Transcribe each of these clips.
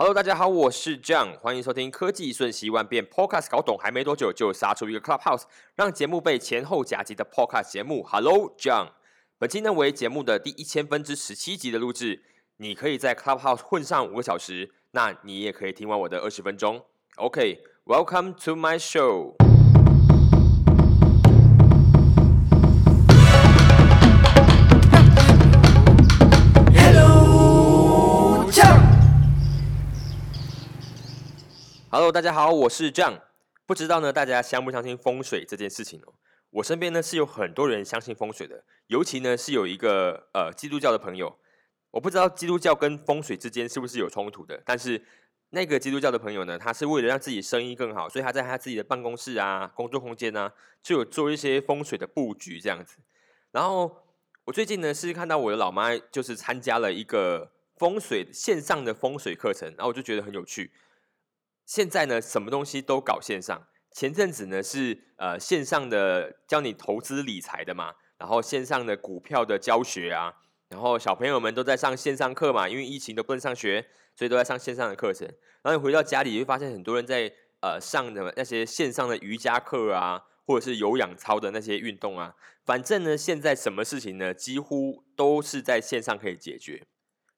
Hello，大家好，我是 John，欢迎收听科技瞬息万变 Podcast，搞懂还没多久就杀出一个 Clubhouse，让节目被前后夹击的 Podcast 节目。Hello John，本期呢为节目的第一千分之十七集的录制，你可以在 Clubhouse 混上五个小时，那你也可以听完我的二十分钟。OK，Welcome to my show。Hello，大家好，我是 John。不知道呢，大家相不相信风水这件事情哦？我身边呢是有很多人相信风水的，尤其呢是有一个呃基督教的朋友。我不知道基督教跟风水之间是不是有冲突的，但是那个基督教的朋友呢，他是为了让自己生意更好，所以他在他自己的办公室啊、工作空间啊，就有做一些风水的布局这样子。然后我最近呢是看到我的老妈就是参加了一个风水线上的风水课程，然后我就觉得很有趣。现在呢，什么东西都搞线上。前阵子呢是呃线上的教你投资理财的嘛，然后线上的股票的教学啊，然后小朋友们都在上线上课嘛，因为疫情都不能上学，所以都在上线上的课程。然后你回到家里，就会发现很多人在呃上的那些线上的瑜伽课啊，或者是有氧操的那些运动啊，反正呢，现在什么事情呢，几乎都是在线上可以解决。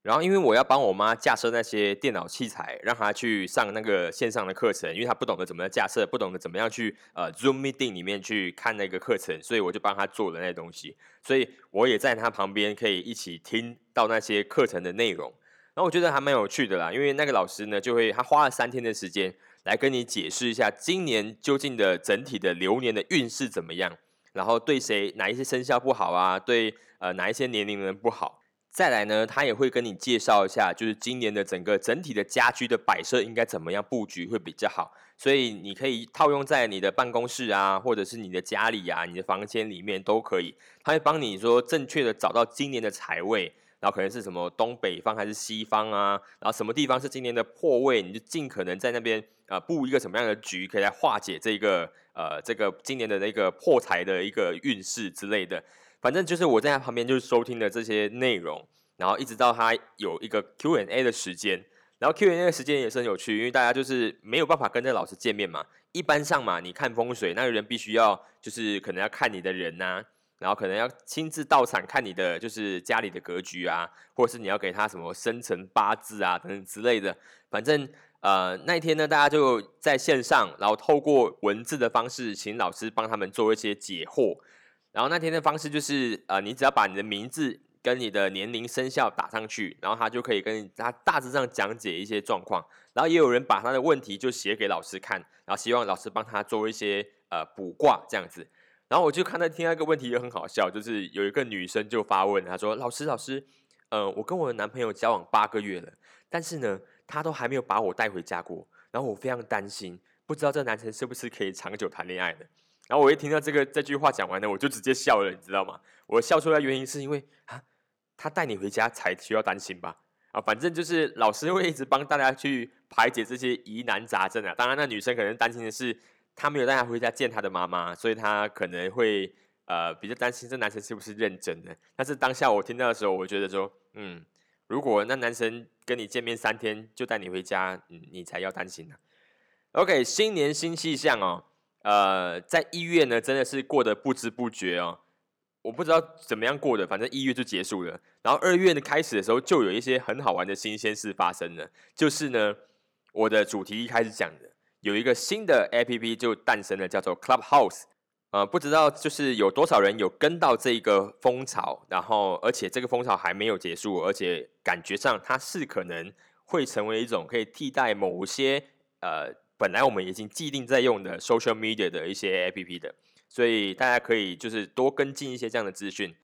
然后，因为我要帮我妈架设那些电脑器材，让她去上那个线上的课程，因为她不懂得怎么样架设，不懂得怎么样去呃 Zoom Meeting 里面去看那个课程，所以我就帮她做了那东西。所以我也在她旁边可以一起听到那些课程的内容。然后我觉得还蛮有趣的啦，因为那个老师呢，就会他花了三天的时间来跟你解释一下今年究竟的整体的流年的运势怎么样，然后对谁哪一些生肖不好啊，对呃哪一些年龄人不好。再来呢，他也会跟你介绍一下，就是今年的整个整体的家居的摆设应该怎么样布局会比较好，所以你可以套用在你的办公室啊，或者是你的家里啊，你的房间里面都可以。他会帮你说正确的找到今年的财位，然后可能是什么东北方还是西方啊，然后什么地方是今年的破位，你就尽可能在那边呃布一个什么样的局，可以来化解这个呃这个今年的那个破财的一个运势之类的。反正就是我在他旁边就是收听的这些内容，然后一直到他有一个 Q&A 的时间，然后 Q&A 的时间也是很有趣，因为大家就是没有办法跟这老师见面嘛。一般上嘛，你看风水，那个人必须要就是可能要看你的人呐，然后可能要亲自到场看你的就是家里的格局啊，或者是你要给他什么生辰八字啊等等之类的。反正呃那一天呢，大家就在线上，然后透过文字的方式，请老师帮他们做一些解惑。然后那天的方式就是，呃，你只要把你的名字跟你的年龄、生肖打上去，然后他就可以跟他大致上讲解一些状况。然后也有人把他的问题就写给老师看，然后希望老师帮他做一些呃卜卦这样子。然后我就看到听到一个问题也很好笑，就是有一个女生就发问，她说：“老师，老师，呃，我跟我的男朋友交往八个月了，但是呢，他都还没有把我带回家过，然后我非常担心，不知道这男生是不是可以长久谈恋爱的。”然后我一听到这个这句话讲完呢，我就直接笑了，你知道吗？我笑出来原因是因为啊，他带你回家才需要担心吧？啊，反正就是老师会一直帮大家去排解这些疑难杂症啊。当然，那女生可能担心的是，他没有带她回家见她的妈妈，所以她可能会呃比较担心这男生是不是认真的。但是当下我听到的时候，我觉得说，嗯，如果那男生跟你见面三天就带你回家，你才要担心呢。OK，新年新气象哦。呃，在一月呢，真的是过得不知不觉哦。我不知道怎么样过的，反正一月就结束了。然后二月呢开始的时候，就有一些很好玩的新鲜事发生了。就是呢，我的主题一开始讲的，有一个新的 A P P 就诞生了，叫做 Clubhouse。呃，不知道就是有多少人有跟到这个风潮，然后而且这个风潮还没有结束，而且感觉上它是可能会成为一种可以替代某些呃。本来我们已经既定在用的 social media 的一些 app 的，所以大家可以就是多跟进一些这样的资讯。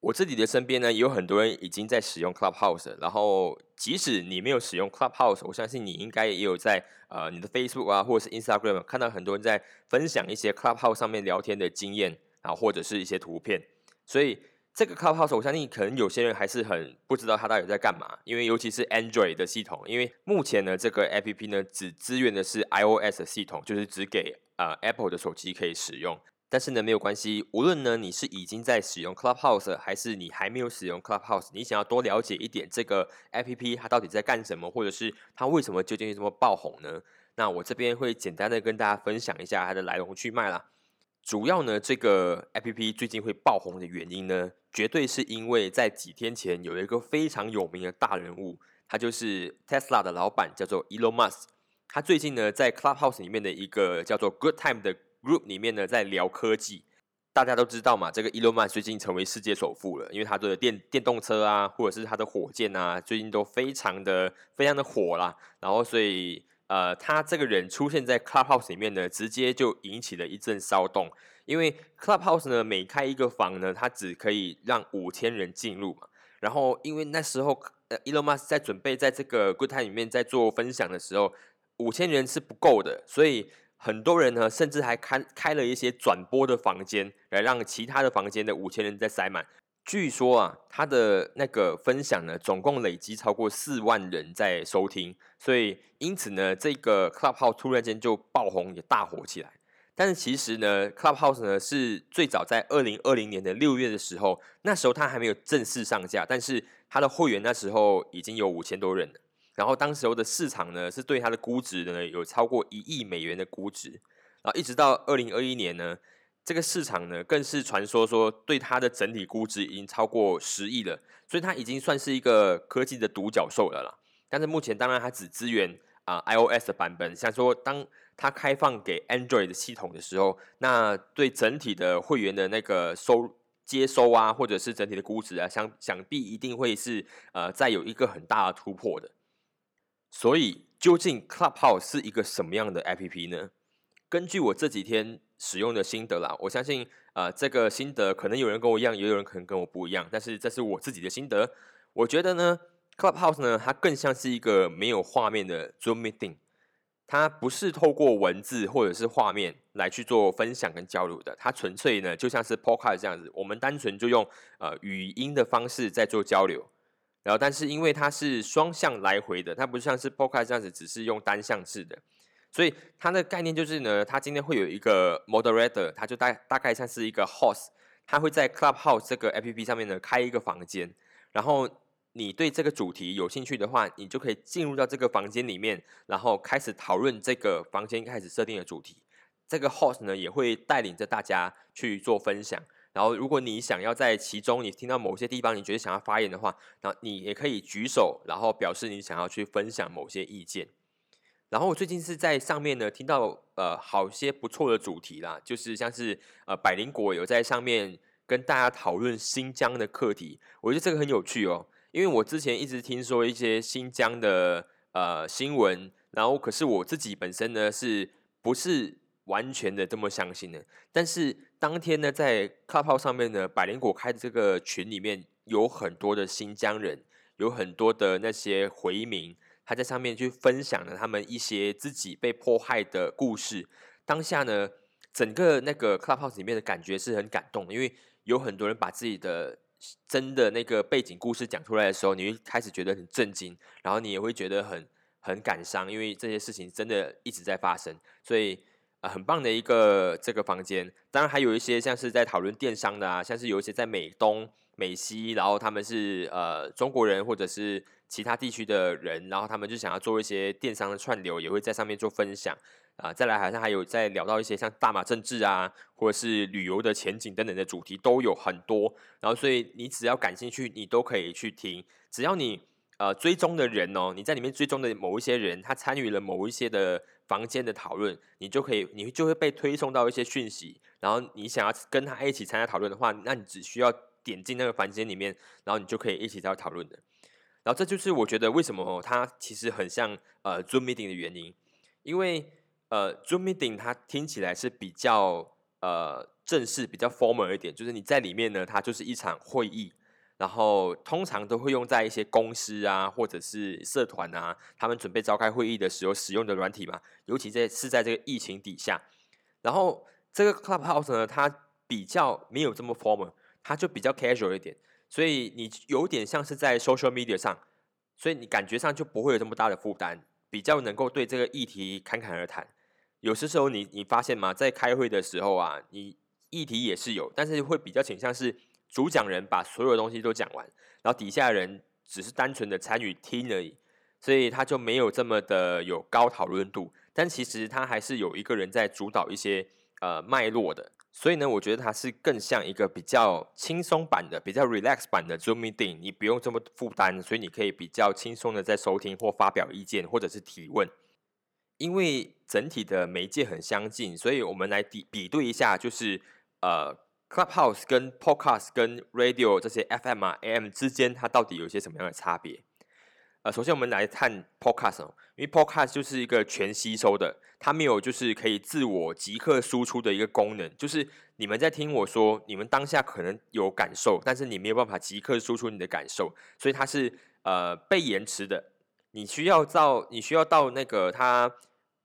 我自己的身边呢，有很多人已经在使用 Clubhouse，然后即使你没有使用 Clubhouse，我相信你应该也有在呃你的 Facebook 啊或者是 Instagram 看到很多人在分享一些 Clubhouse 上面聊天的经验啊，或者是一些图片，所以。这个 Clubhouse，我相信可能有些人还是很不知道它到底在干嘛，因为尤其是 Android 的系统，因为目前呢，这个 APP 呢只支援的是 iOS 的系统，就是只给呃 Apple 的手机可以使用。但是呢，没有关系，无论呢你是已经在使用 Clubhouse，还是你还没有使用 Clubhouse，你想要多了解一点这个 APP 它到底在干什么，或者是它为什么究竟会这么爆红呢？那我这边会简单的跟大家分享一下它的来龙去脉啦。主要呢，这个 APP 最近会爆红的原因呢，绝对是因为在几天前有一个非常有名的大人物，他就是 Tesla 的老板，叫做 Elon Musk。他最近呢，在 Clubhouse 里面的一个叫做 Good Time 的。Group 里面呢，在聊科技，大家都知道嘛，这个 Elon Musk 最近成为世界首富了，因为他的电电动车啊，或者是他的火箭啊，最近都非常的非常的火啦。然后，所以呃，他这个人出现在 Clubhouse 里面呢，直接就引起了一阵骚动。因为 Clubhouse 呢，每开一个房呢，它只可以让五千人进入嘛。然后，因为那时候呃，Elon Musk 在准备在这个 Good Time 里面在做分享的时候，五千人是不够的，所以。很多人呢，甚至还开开了一些转播的房间，来让其他的房间的五千人再塞满。据说啊，他的那个分享呢，总共累积超过四万人在收听，所以因此呢，这个 Clubhouse 突然间就爆红，也大火起来。但是其实呢，Clubhouse 呢是最早在二零二零年的六月的时候，那时候它还没有正式上架，但是它的会员那时候已经有五千多人了。然后当时候的市场呢，是对它的估值呢有超过一亿美元的估值，然后一直到二零二一年呢，这个市场呢更是传说说对它的整体估值已经超过十亿了，所以它已经算是一个科技的独角兽了啦。但是目前当然它只支援啊 iOS 的版本，像说当它开放给 Android 的系统的时候，那对整体的会员的那个收接收啊，或者是整体的估值啊，想想必一定会是呃再有一个很大的突破的。所以，究竟 Clubhouse 是一个什么样的 APP 呢？根据我这几天使用的心得啦，我相信，呃，这个心得可能有人跟我一样，也有人可能跟我不一样。但是，这是我自己的心得。我觉得呢，Clubhouse 呢，它更像是一个没有画面的 Zoom Meeting，它不是透过文字或者是画面来去做分享跟交流的，它纯粹呢就像是 Podcast 这样子，我们单纯就用呃语音的方式在做交流。然后，但是因为它是双向来回的，它不像是 Podcast 这样子，只是用单向式的，所以它的概念就是呢，它今天会有一个 Moderator，它就大大概像是一个 Host，它会在 Clubhouse 这个 APP 上面呢开一个房间，然后你对这个主题有兴趣的话，你就可以进入到这个房间里面，然后开始讨论这个房间开始设定的主题。这个 Host 呢也会带领着大家去做分享。然后，如果你想要在其中，你听到某些地方，你觉得想要发言的话，那你也可以举手，然后表示你想要去分享某些意见。然后我最近是在上面呢听到呃好些不错的主题啦，就是像是呃百灵果有在上面跟大家讨论新疆的课题，我觉得这个很有趣哦，因为我之前一直听说一些新疆的呃新闻，然后可是我自己本身呢是不是？完全的这么相信呢？但是当天呢，在 Clubhouse 上面呢，百灵果开的这个群里面有很多的新疆人，有很多的那些回民，他在上面去分享了他们一些自己被迫害的故事。当下呢，整个那个 Clubhouse 里面的感觉是很感动，因为有很多人把自己的真的那个背景故事讲出来的时候，你会开始觉得很震惊，然后你也会觉得很很感伤，因为这些事情真的一直在发生，所以。啊，很棒的一个这个房间，当然还有一些像是在讨论电商的啊，像是有一些在美东、美西，然后他们是呃中国人或者是其他地区的人，然后他们就想要做一些电商的串流，也会在上面做分享啊。再来好像还有在聊到一些像大马政治啊，或者是旅游的前景等等的主题都有很多，然后所以你只要感兴趣，你都可以去听，只要你。呃，追踪的人哦，你在里面追踪的某一些人，他参与了某一些的房间的讨论，你就可以，你就会被推送到一些讯息。然后你想要跟他一起参加讨论的话，那你只需要点进那个房间里面，然后你就可以一起在讨论的。然后这就是我觉得为什么它其实很像呃 Zoom meeting 的原因，因为呃 Zoom meeting 它听起来是比较呃正式、比较 formal 一点，就是你在里面呢，它就是一场会议。然后通常都会用在一些公司啊，或者是社团啊，他们准备召开会议的时候使用的软体嘛。尤其在是在这个疫情底下，然后这个 Clubhouse 呢，它比较没有这么 formal，它就比较 casual 一点，所以你有点像是在 social media 上，所以你感觉上就不会有这么大的负担，比较能够对这个议题侃侃而谈。有些时候你你发现吗，在开会的时候啊，你议题也是有，但是会比较倾向是主讲人把所有东西都讲完，然后底下人只是单纯的参与听而已，所以他就没有这么的有高讨论度。但其实他还是有一个人在主导一些呃脉络的。所以呢，我觉得它是更像一个比较轻松版的、比较 relax 版的 Zoom meeting，你不用这么负担，所以你可以比较轻松的在收听或发表意见或者是提问。因为整体的媒介很相近，所以我们来比比对一下，就是呃 Clubhouse 跟 Podcast 跟 Radio 这些 FM 啊 AM 之间，它到底有些什么样的差别？呃，首先我们来看 Podcast 哦，因为 Podcast 就是一个全吸收的，它没有就是可以自我即刻输出的一个功能，就是你们在听我说，你们当下可能有感受，但是你没有办法即刻输出你的感受，所以它是呃被延迟的，你需要到你需要到那个它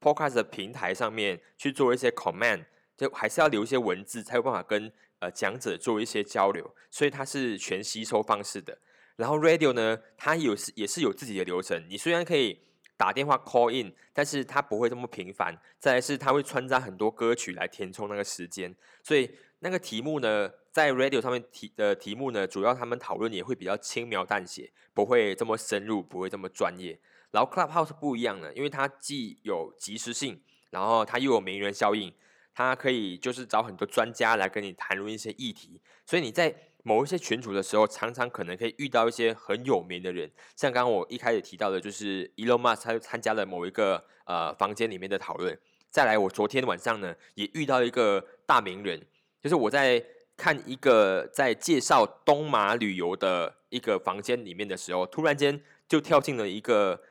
Podcast 的平台上面去做一些 command，就还是要留一些文字才有办法跟呃讲者做一些交流，所以它是全吸收方式的。然后 radio 呢，它有是也是有自己的流程。你虽然可以打电话 call in，但是它不会这么频繁。再来是它会穿插很多歌曲来填充那个时间。所以那个题目呢，在 radio 上面题的题目呢，主要他们讨论也会比较轻描淡写，不会这么深入，不会这么专业。然后 Clubhouse 不一样的，因为它既有即时性，然后它又有名人效应，它可以就是找很多专家来跟你谈论一些议题。所以你在某一些群组的时候，常常可能可以遇到一些很有名的人，像刚刚我一开始提到的，就是 Elon Musk 他参加了某一个呃房间里面的讨论。再来，我昨天晚上呢也遇到一个大名人，就是我在看一个在介绍东马旅游的一个房间里面的时候，突然间就跳进了一个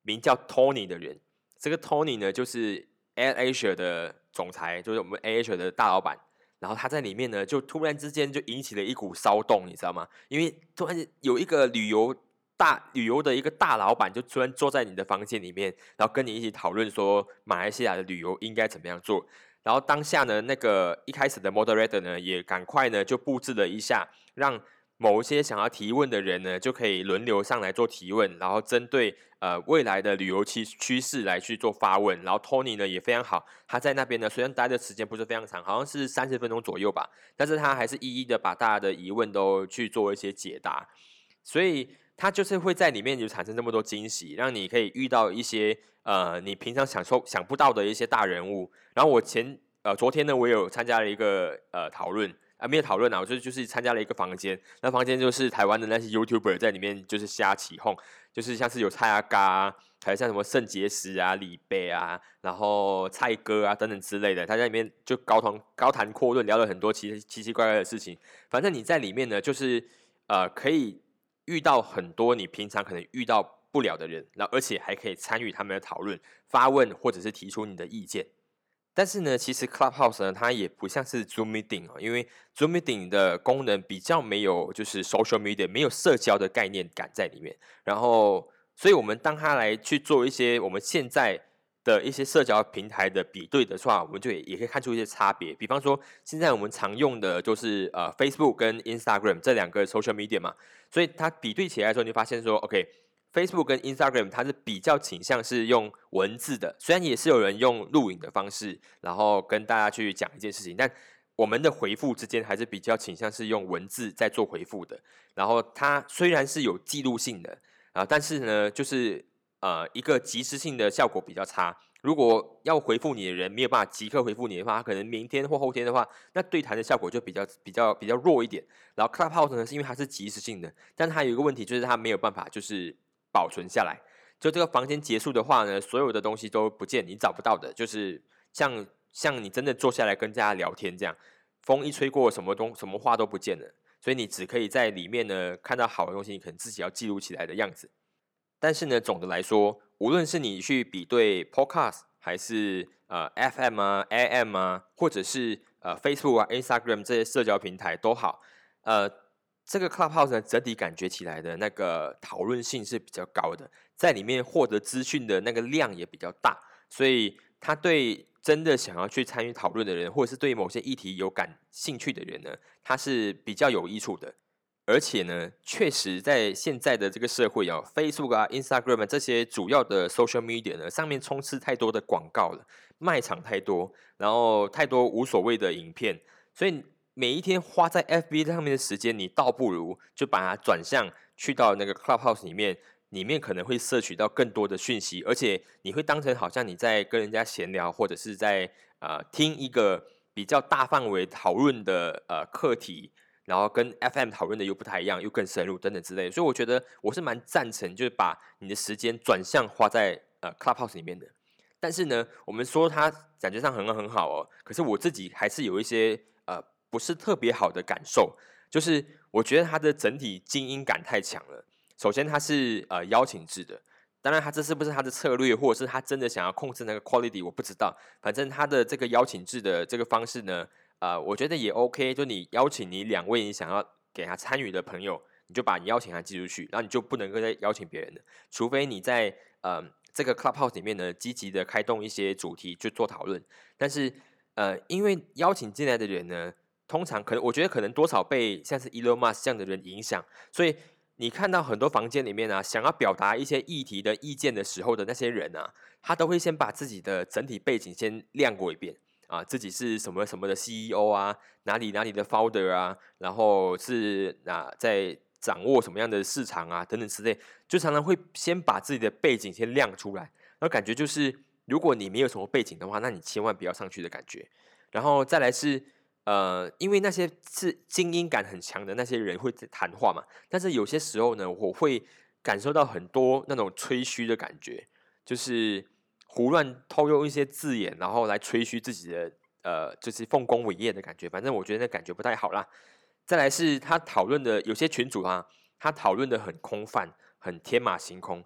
名叫 Tony 的人。这个 Tony 呢，就是 Air Asia 的总裁，就是我们 Air Asia 的大老板。然后他在里面呢，就突然之间就引起了一股骚动，你知道吗？因为突然有一个旅游大旅游的一个大老板，就突然坐在你的房间里面，然后跟你一起讨论说马来西亚的旅游应该怎么样做。然后当下呢，那个一开始的 moderator 呢，也赶快呢就布置了一下，让。某一些想要提问的人呢，就可以轮流上来做提问，然后针对呃未来的旅游趋趋势来去做发问。然后 Tony 呢也非常好，他在那边呢虽然待的时间不是非常长，好像是三十分钟左右吧，但是他还是一一的把大家的疑问都去做一些解答。所以他就是会在里面就产生这么多惊喜，让你可以遇到一些呃你平常想说想不到的一些大人物。然后我前呃昨天呢，我有参加了一个呃讨论。啊，没有讨论啊，我就就是参加了一个房间，那房间就是台湾的那些 YouTuber 在里面就是瞎起哄，就是像是有蔡阿嘎，还有像什么肾结石啊、李贝啊，然后蔡哥啊等等之类的，他在里面就高谈高谈阔论，聊了很多奇奇奇怪怪的事情。反正你在里面呢，就是呃可以遇到很多你平常可能遇到不了的人，然后而且还可以参与他们的讨论、发问或者是提出你的意见。但是呢，其实 Clubhouse 呢，它也不像是 Zoom Meeting 哦，因为 Zoom Meeting 的功能比较没有就是 social media 没有社交的概念感在里面。然后，所以我们当它来去做一些我们现在的一些社交平台的比对的话，我们就也也可以看出一些差别。比方说，现在我们常用的就是呃 Facebook 跟 Instagram 这两个 social media 嘛，所以它比对起来的时候，你发现说，OK。Facebook 跟 Instagram 它是比较倾向是用文字的，虽然也是有人用录影的方式，然后跟大家去讲一件事情，但我们的回复之间还是比较倾向是用文字在做回复的。然后它虽然是有记录性的啊，但是呢，就是呃一个即时性的效果比较差。如果要回复你的人没有办法即刻回复你的话，他可能明天或后天的话，那对谈的效果就比较比较比较弱一点。然后 Clubhouse 呢，是因为它是即时性的，但它有一个问题就是它没有办法就是。保存下来，就这个房间结束的话呢，所有的东西都不见，你找不到的，就是像像你真的坐下来跟大家聊天这样，风一吹过，什么东什么话都不见了，所以你只可以在里面呢看到好的东西，你可能自己要记录起来的样子。但是呢，总的来说，无论是你去比对 Podcast，还是呃 FM 啊、AM 啊，或者是呃 Facebook 啊、Instagram 这些社交平台都好，呃。这个 Clubhouse 呢，整体感觉起来的那个讨论性是比较高的，在里面获得资讯的那个量也比较大，所以他对真的想要去参与讨论的人，或者是对某些议题有感兴趣的人呢，他是比较有益处的。而且呢，确实在现在的这个社会啊，Facebook 啊、Instagram 这些主要的 social media 呢，上面充斥太多的广告了，卖场太多，然后太多无所谓的影片。所以每一天花在 FB 上面的时间，你倒不如就把它转向去到那个 Clubhouse 里面，里面可能会摄取到更多的讯息，而且你会当成好像你在跟人家闲聊，或者是在呃听一个比较大范围讨论的呃课题。然后跟 FM 讨论的又不太一样，又更深入等等之类，所以我觉得我是蛮赞成，就是把你的时间转向花在呃 Clubhouse 里面的。但是呢，我们说它感觉上很很好哦，可是我自己还是有一些不是特别好的感受，就是我觉得它的整体精英感太强了。首先它是呃邀请制的，当然它这是不是它的策略，或者是他真的想要控制那个 quality，我不知道。反正它的这个邀请制的这个方式呢。呃，我觉得也 OK，就你邀请你两位你想要给他参与的朋友，你就把你邀请函寄出去，然后你就不能够再邀请别人了，除非你在呃这个 Clubhouse 里面呢积极的开动一些主题去做讨论。但是呃，因为邀请进来的人呢，通常可能我觉得可能多少被像是 Elon Musk 这样的人影响，所以你看到很多房间里面啊，想要表达一些议题的意见的时候的那些人啊，他都会先把自己的整体背景先亮过一遍。啊，自己是什么什么的 CEO 啊，哪里哪里的 Founder 啊，然后是啊，在掌握什么样的市场啊，等等之类，就常常会先把自己的背景先亮出来，然后感觉就是，如果你没有什么背景的话，那你千万不要上去的感觉。然后再来是，呃，因为那些是精英感很强的那些人会谈话嘛，但是有些时候呢，我会感受到很多那种吹嘘的感觉，就是。胡乱偷用一些字眼，然后来吹嘘自己的呃，就是丰功伟业的感觉。反正我觉得那感觉不太好啦。再来是他讨论的有些群主啊，他讨论的很空泛，很天马行空，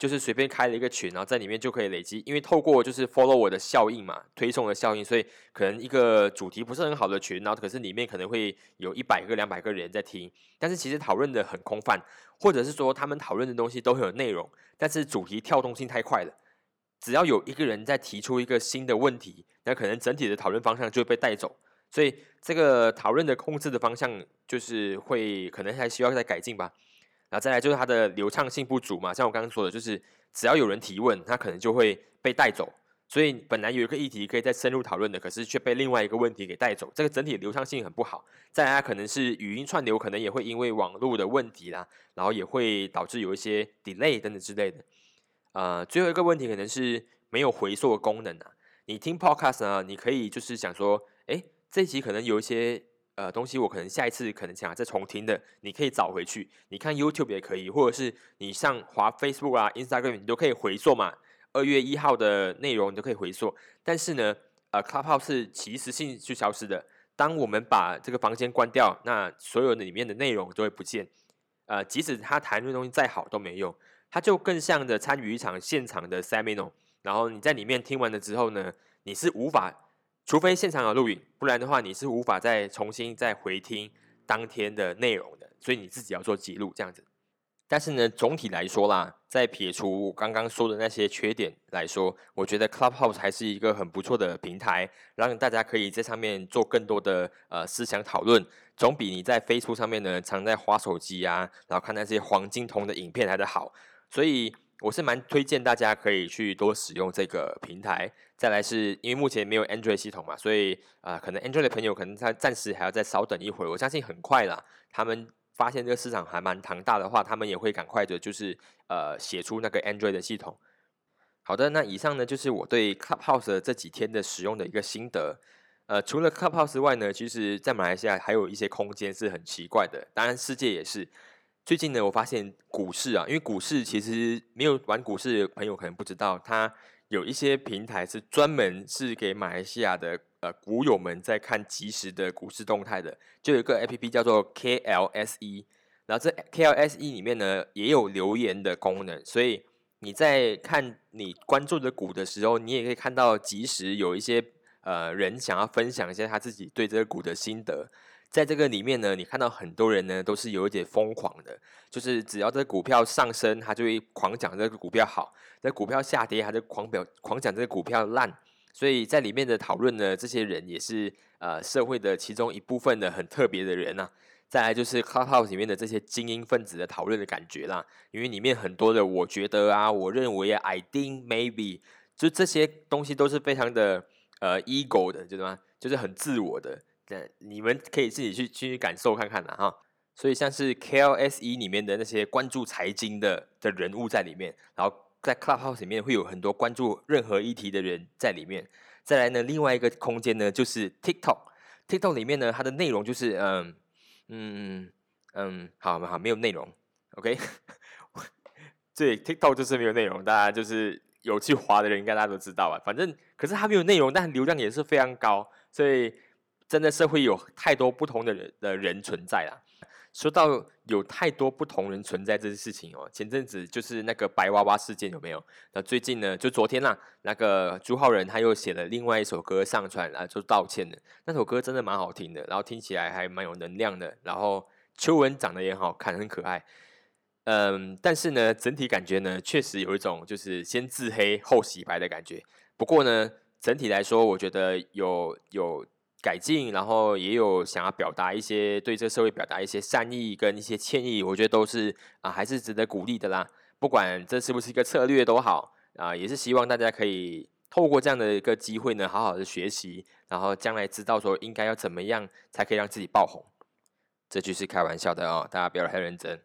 就是随便开了一个群，然后在里面就可以累积。因为透过就是 follow 我的效应嘛，推送的效应，所以可能一个主题不是很好的群，然后可是里面可能会有一百个、两百个人在听，但是其实讨论的很空泛，或者是说他们讨论的东西都很有内容，但是主题跳动性太快了。只要有一个人在提出一个新的问题，那可能整体的讨论方向就会被带走。所以这个讨论的控制的方向就是会可能还需要再改进吧。然后再来就是它的流畅性不足嘛，像我刚刚说的，就是只要有人提问，它可能就会被带走。所以本来有一个议题可以再深入讨论的，可是却被另外一个问题给带走，这个整体流畅性很不好。再来，可能是语音串流，可能也会因为网络的问题啦，然后也会导致有一些 delay 等等之类的。呃，最后一个问题可能是没有回溯的功能啊。你听 podcast 呢，你可以就是想说，哎，这一集可能有一些呃东西，我可能下一次可能想再重听的，你可以找回去。你看 YouTube 也可以，或者是你上滑 Facebook 啊、Instagram，你都可以回溯嘛。二月一号的内容你都可以回溯。但是呢，呃，Clubhouse 是即时性去消失的。当我们把这个房间关掉，那所有的里面的内容都会不见。呃，即使他谈论东西再好都没用。它就更像的参与一场现场的 seminar，然后你在里面听完了之后呢，你是无法，除非现场有录影，不然的话你是无法再重新再回听当天的内容的，所以你自己要做记录这样子。但是呢，总体来说啦，在撇除刚刚说的那些缺点来说，我觉得 Clubhouse 还是一个很不错的平台，让大家可以在上面做更多的呃思想讨论，总比你在 Facebook 上面呢常在花手机啊，然后看那些黄金瞳的影片来的好。所以我是蛮推荐大家可以去多使用这个平台。再来是因为目前没有 Android 系统嘛，所以啊，可能 Android 的朋友可能他暂时还要再稍等一会儿。我相信很快啦，他们发现这个市场还蛮庞大的话，他们也会赶快的，就是呃写出那个 Android 的系统。好的，那以上呢就是我对 Clubhouse 这几天的使用的一个心得。呃，除了 Clubhouse 外呢，其实在马来西亚还有一些空间是很奇怪的，当然世界也是。最近呢，我发现股市啊，因为股市其实没有玩股市的朋友可能不知道，它有一些平台是专门是给马来西亚的呃股友们在看即时的股市动态的，就有一个 A P P 叫做 K L S E，然后这 K L S E 里面呢也有留言的功能，所以你在看你关注的股的时候，你也可以看到即时有一些呃人想要分享一下他自己对这个股的心得。在这个里面呢，你看到很多人呢都是有一点疯狂的，就是只要这股票上升，他就会狂讲这个股票好；这股票下跌，他就狂表狂讲这个股票烂。所以在里面的讨论呢，这些人也是呃社会的其中一部分的很特别的人呐。再来就是 Clubhouse 里面的这些精英分子的讨论的感觉啦，因为里面很多的我觉得啊，我认为啊，I think maybe，就这些东西都是非常的呃 ego 的，知道吗？就是很自我的。你们可以自己去去感受看看啦哈。所以像是 KLSE 里面的那些关注财经的的人物在里面，然后在 Clubhouse 里面会有很多关注任何议题的人在里面。再来呢，另外一个空间呢就是 TikTok，TikTok 里面呢它的内容就是嗯嗯嗯，好好没有内容，OK。对，TikTok 就是没有内容，大家就是有去滑的人应该大家都知道啊。反正可是它没有内容，但流量也是非常高，所以真的社会有太多不同的人的人存在啦。说到有太多不同人存在这件事情哦，前阵子就是那个白娃娃事件有没有？那最近呢，就昨天啦，那个朱浩仁他又写了另外一首歌上传啊，就道歉的。那首歌真的蛮好听的，然后听起来还蛮有能量的，然后秋文长得也好看，很可爱。嗯，但是呢，整体感觉呢，确实有一种就是先自黑后洗白的感觉。不过呢，整体来说，我觉得有有。改进，然后也有想要表达一些对这个社会表达一些善意跟一些歉意，我觉得都是啊，还是值得鼓励的啦。不管这是不是一个策略都好啊，也是希望大家可以透过这样的一个机会呢，好好的学习，然后将来知道说应该要怎么样才可以让自己爆红。这句是开玩笑的哦，大家不要太认真。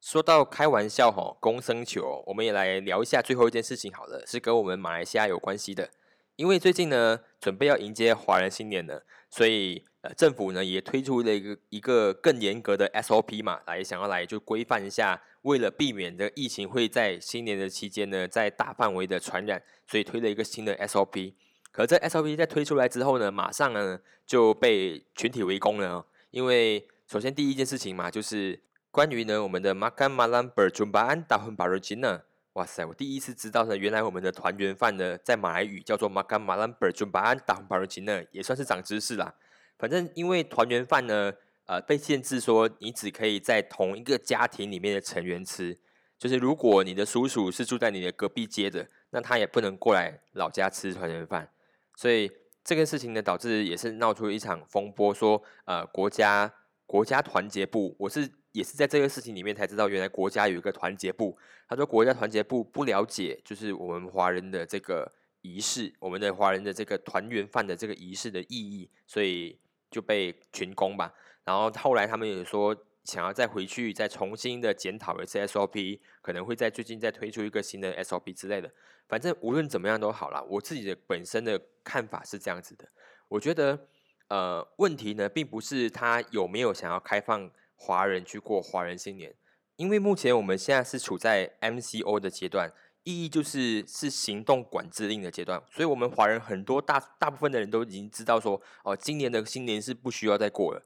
说到开玩笑哈，公生球，我们也来聊一下最后一件事情好了，是跟我们马来西亚有关系的。因为最近呢，准备要迎接华人新年了，所以呃，政府呢也推出了一个一个更严格的 SOP 嘛，来想要来就规范一下，为了避免这疫情会在新年的期间呢，在大范围的传染，所以推了一个新的 SOP。可这 SOP 在推出来之后呢，马上呢就被群体围攻了。因为首先第一件事情嘛，就是关于呢我们的 Makan Malam Berjumpaan Tahun Baru Cina。哇塞！我第一次知道呢，原来我们的团圆饭呢，在马来语叫做 Makan Malam Berjumpaan Tahun Baru Cina，也算是长知识啦。反正因为团圆饭呢，呃，被限制说你只可以在同一个家庭里面的成员吃，就是如果你的叔叔是住在你的隔壁街的，那他也不能过来老家吃团圆饭。所以这个事情呢，导致也是闹出一场风波，说呃，国家国家团结部，我是。也是在这个事情里面才知道，原来国家有一个团结部。他说，国家团结部不了解，就是我们华人的这个仪式，我们的华人的这个团圆饭的这个仪式的意义，所以就被群攻吧。然后后来他们也说，想要再回去再重新的检讨一次 SOP，可能会在最近再推出一个新的 SOP 之类的。反正无论怎么样都好了，我自己的本身的看法是这样子的。我觉得，呃，问题呢，并不是他有没有想要开放。华人去过华人新年，因为目前我们现在是处在 MCO 的阶段，意义就是是行动管制令的阶段，所以我们华人很多大大部分的人都已经知道说，哦，今年的新年是不需要再过了。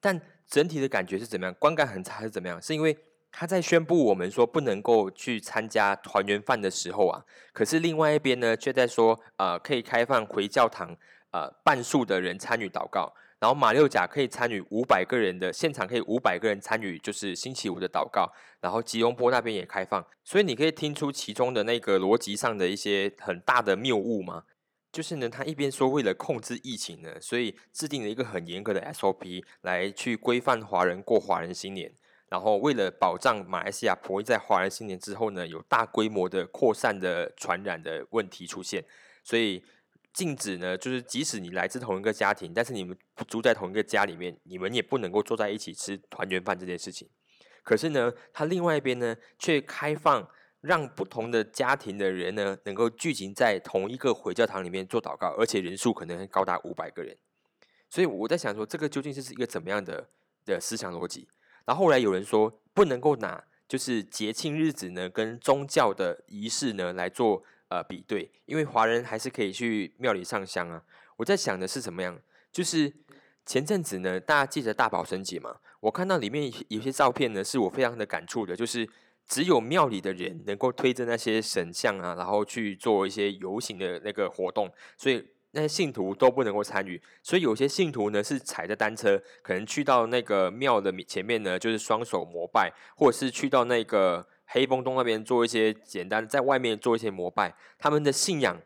但整体的感觉是怎么样？观感很差是怎么样？是因为他在宣布我们说不能够去参加团圆饭的时候啊，可是另外一边呢却在说，呃，可以开放回教堂，呃，半数的人参与祷告。然后马六甲可以参与五百个人的现场，可以五百个人参与，就是星期五的祷告。然后吉隆坡那边也开放，所以你可以听出其中的那个逻辑上的一些很大的谬误嘛。就是呢，他一边说为了控制疫情呢，所以制定了一个很严格的 SOP 来去规范华人过华人新年。然后为了保障马来西亚不会在华人新年之后呢有大规模的扩散的传染的问题出现，所以。禁止呢，就是即使你来自同一个家庭，但是你们住在同一个家里面，你们也不能够坐在一起吃团圆饭这件事情。可是呢，他另外一边呢，却开放让不同的家庭的人呢，能够聚集在同一个回教堂里面做祷告，而且人数可能高达五百个人。所以我在想说，这个究竟是一个怎么样的的思想逻辑？然后后来有人说，不能够拿就是节庆日子呢，跟宗教的仪式呢来做。呃，比对，因为华人还是可以去庙里上香啊。我在想的是怎么样，就是前阵子呢，大家记得大宝生节嘛？我看到里面有些照片呢，是我非常的感触的，就是只有庙里的人能够推着那些神像啊，然后去做一些游行的那个活动，所以那些信徒都不能够参与。所以有些信徒呢是踩着单车，可能去到那个庙的前面呢，就是双手膜拜，或者是去到那个。黑风洞那边做一些简单，在外面做一些膜拜，他们的信仰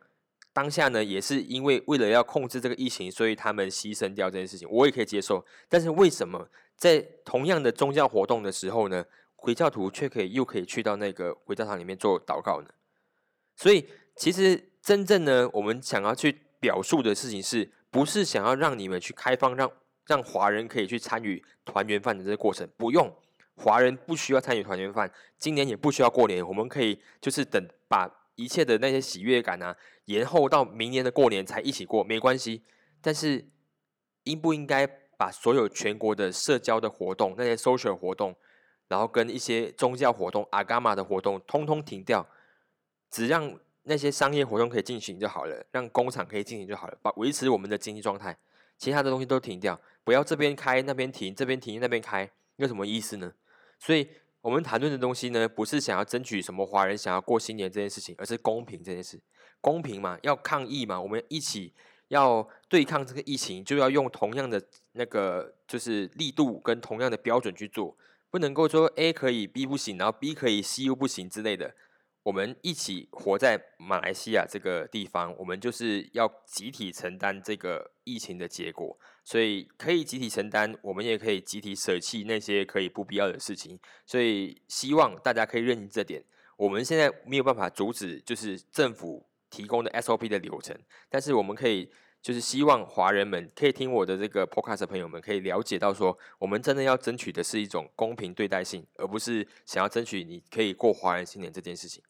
当下呢，也是因为为了要控制这个疫情，所以他们牺牲掉这件事情，我也可以接受。但是为什么在同样的宗教活动的时候呢，回教徒却可以又可以去到那个回教堂里面做祷告呢？所以其实真正呢，我们想要去表述的事情，是不是想要让你们去开放，让让华人可以去参与团圆饭的这个过程？不用，华人不需要参与团圆饭，今年也不需要过年，我们可以就是等把一切的那些喜悦感啊，延后到明年的过年才一起过，没关系。但是应不应该把所有全国的社交的活动，那些 social 活动，然后跟一些宗教活动、阿伽玛的活动，通通停掉，只让那些商业活动可以进行就好了，让工厂可以进行就好了，把维持我们的经济状态，其他的东西都停掉，不要这边开那边停，这边停那边开，有什么意思呢？所以我们谈论的东西呢，不是想要争取什么华人想要过新年这件事情，而是公平这件事，公平嘛，要抗议嘛，我们一起要对抗这个疫情，就要用同样的那个就是力度跟同样的标准去做，不能够说 A 可以 B 不行，然后 B 可以 C 又不行之类的。我们一起活在马来西亚这个地方，我们就是要集体承担这个疫情的结果，所以可以集体承担，我们也可以集体舍弃那些可以不必要的事情。所以希望大家可以认清这点。我们现在没有办法阻止，就是政府提供的 SOP 的流程，但是我们可以。就是希望华人们可以听我的这个 podcast 朋友们可以了解到，说我们真的要争取的是一种公平对待性，而不是想要争取你可以过华人新年这件事情。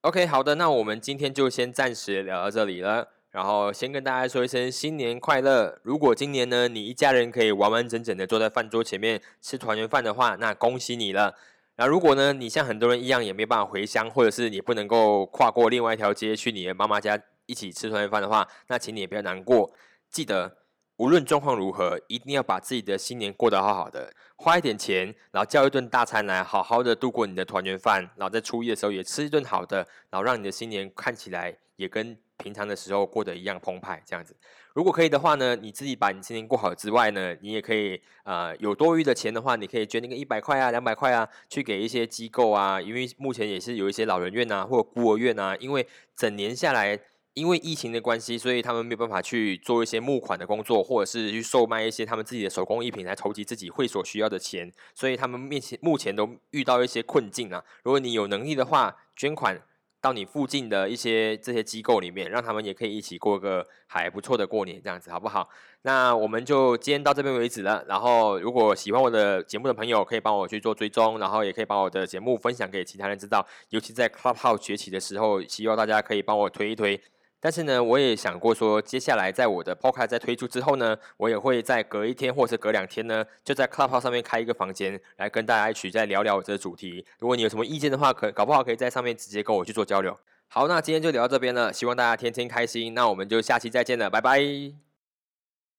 OK，好的，那我们今天就先暂时聊到这里了，然后先跟大家说一声新年快乐。如果今年呢，你一家人可以完完整整的坐在饭桌前面吃团圆饭的话，那恭喜你了。那如果呢，你像很多人一样也没办法回乡，或者是你不能够跨过另外一条街去你的妈妈家。一起吃团圆饭的话，那请你也不要难过。记得，无论状况如何，一定要把自己的新年过得好好的，花一点钱，然后叫一顿大餐来，好好的度过你的团圆饭。然后在初一的时候也吃一顿好的，然后让你的新年看起来也跟平常的时候过得一样澎湃。这样子，如果可以的话呢，你自己把你今年过好之外呢，你也可以呃有多余的钱的话，你可以捐那个一百块啊、两百块啊，去给一些机构啊，因为目前也是有一些老人院啊或者孤儿院啊，因为整年下来。因为疫情的关系，所以他们没有办法去做一些募款的工作，或者是去售卖一些他们自己的手工艺品来筹集自己会所需要的钱，所以他们面前目前都遇到一些困境啊。如果你有能力的话，捐款到你附近的一些这些机构里面，让他们也可以一起过个还不错的过年，这样子好不好？那我们就今天到这边为止了。然后，如果喜欢我的节目的朋友，可以帮我去做追踪，然后也可以把我的节目分享给其他人知道。尤其在 Clubhouse 崛起的时候，希望大家可以帮我推一推。但是呢，我也想过说，接下来在我的 Podcast 在推出之后呢，我也会在隔一天或者隔两天呢，就在 Clubhouse 上面开一个房间，来跟大家一起再聊聊我这个主题。如果你有什么意见的话，可搞不好可以在上面直接跟我去做交流。好，那今天就聊到这边了，希望大家天天开心。那我们就下期再见了，拜拜。